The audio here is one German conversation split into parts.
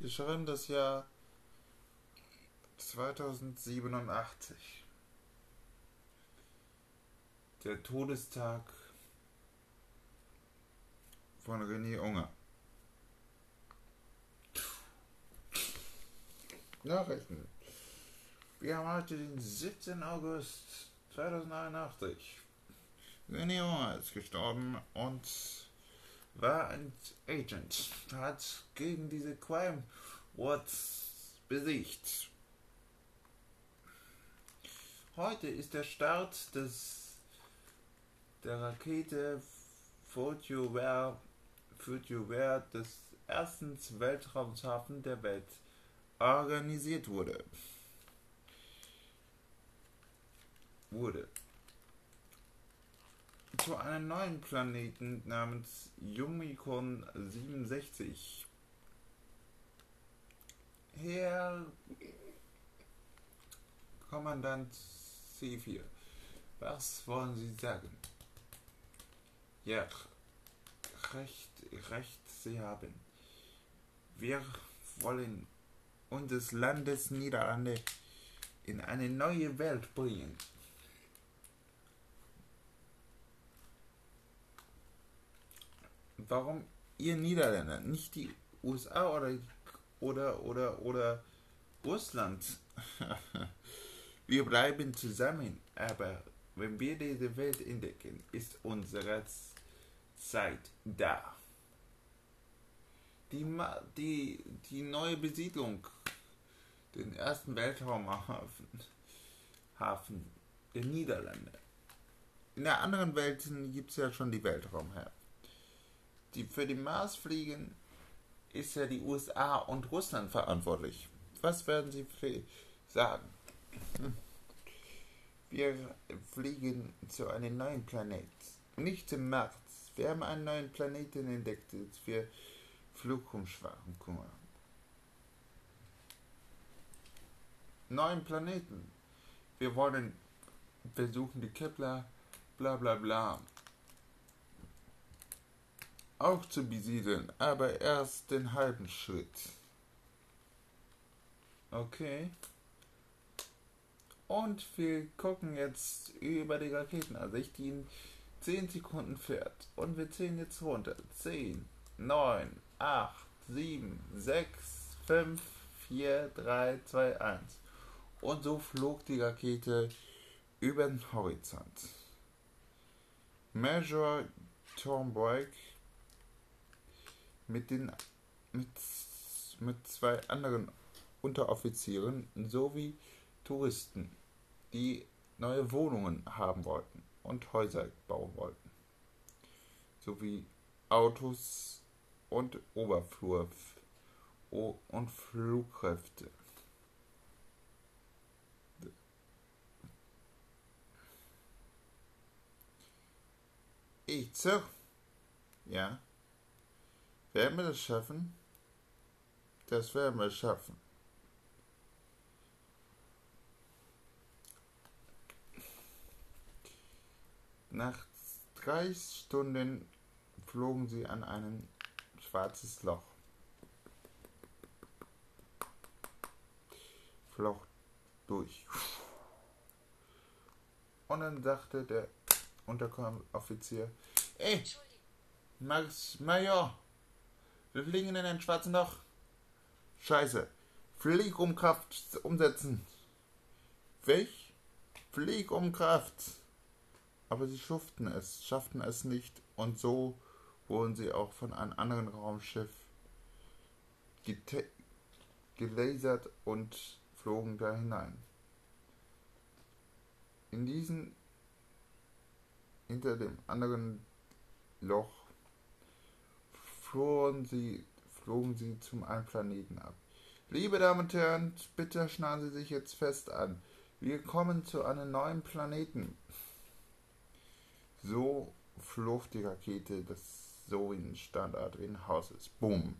Wir schreiben das Jahr 2087. Der Todestag von René Unger. Nachrichten. Wir haben heute den 17. August 2081. René Unger ist gestorben und war ein Agent, hat gegen diese Crime Watts besiegt. Heute ist der Start des der Rakete Future Future des ersten Weltraumshafen der Welt organisiert wurde. Wurde zu einem neuen Planeten namens Yumikon 67. Herr Kommandant C4, was wollen Sie sagen? Ja, recht, recht Sie haben. Wir wollen unseres Landes Niederlande in eine neue Welt bringen. Warum ihr Niederländer, nicht die USA oder oder oder oder Russland. wir bleiben zusammen, aber wenn wir diese Welt entdecken, ist unsere Zeit da. Die, die, die neue Besiedlung, den ersten Weltraumhafen Hafen der Niederlande. In der anderen Welt gibt es ja schon die Weltraumhäfen die für den Mars fliegen, ist ja die USA und Russland verantwortlich. Was werden Sie sagen? Hm. Wir fliegen zu einem neuen Planet. Nicht zum Mars. Wir haben einen neuen Planeten entdeckt für Flugumschwachung. Neuen Planeten. Wir wollen versuchen, die Kepler, bla bla bla, auch zu besiedeln, aber erst den halben Schritt. Okay. Und wir gucken jetzt über die Raketenansicht, die in 10 Sekunden fährt. Und wir zählen jetzt runter. 10, 9, 8, 7, 6, 5, 4, 3, 2, 1. Und so flog die Rakete über den Horizont. Major Thornburg mit, den, mit, mit zwei anderen Unteroffizieren sowie Touristen, die neue Wohnungen haben wollten und Häuser bauen wollten, sowie Autos und Oberflur und Flugkräfte. Ich so. Ja. Werden wir das schaffen? Das werden wir schaffen. Nach drei Stunden flogen sie an ein schwarzes Loch. Floch durch. Und dann sagte der Unteroffizier, ey, Max Major, wir fliegen in ein schwarzes Loch. Scheiße. Flieg um Kraft umsetzen. Welch? Flieg um Kraft. Aber sie schafften es, schafften es nicht und so wurden sie auch von einem anderen Raumschiff gelasert und flogen da hinein. In diesen hinter dem anderen Loch flogen sie, flogen sie zum einen Planeten ab. Liebe Damen und Herren, bitte schnallen Sie sich jetzt fest an. Wir kommen zu einem neuen Planeten. So flog die Rakete des so in Standard in Hauses. Boom.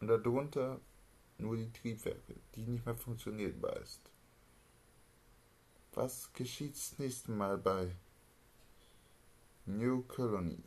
Und darunter nur die Triebwerke, die nicht mehr funktionierbar ist. Was geschieht das nächste Mal bei New Colony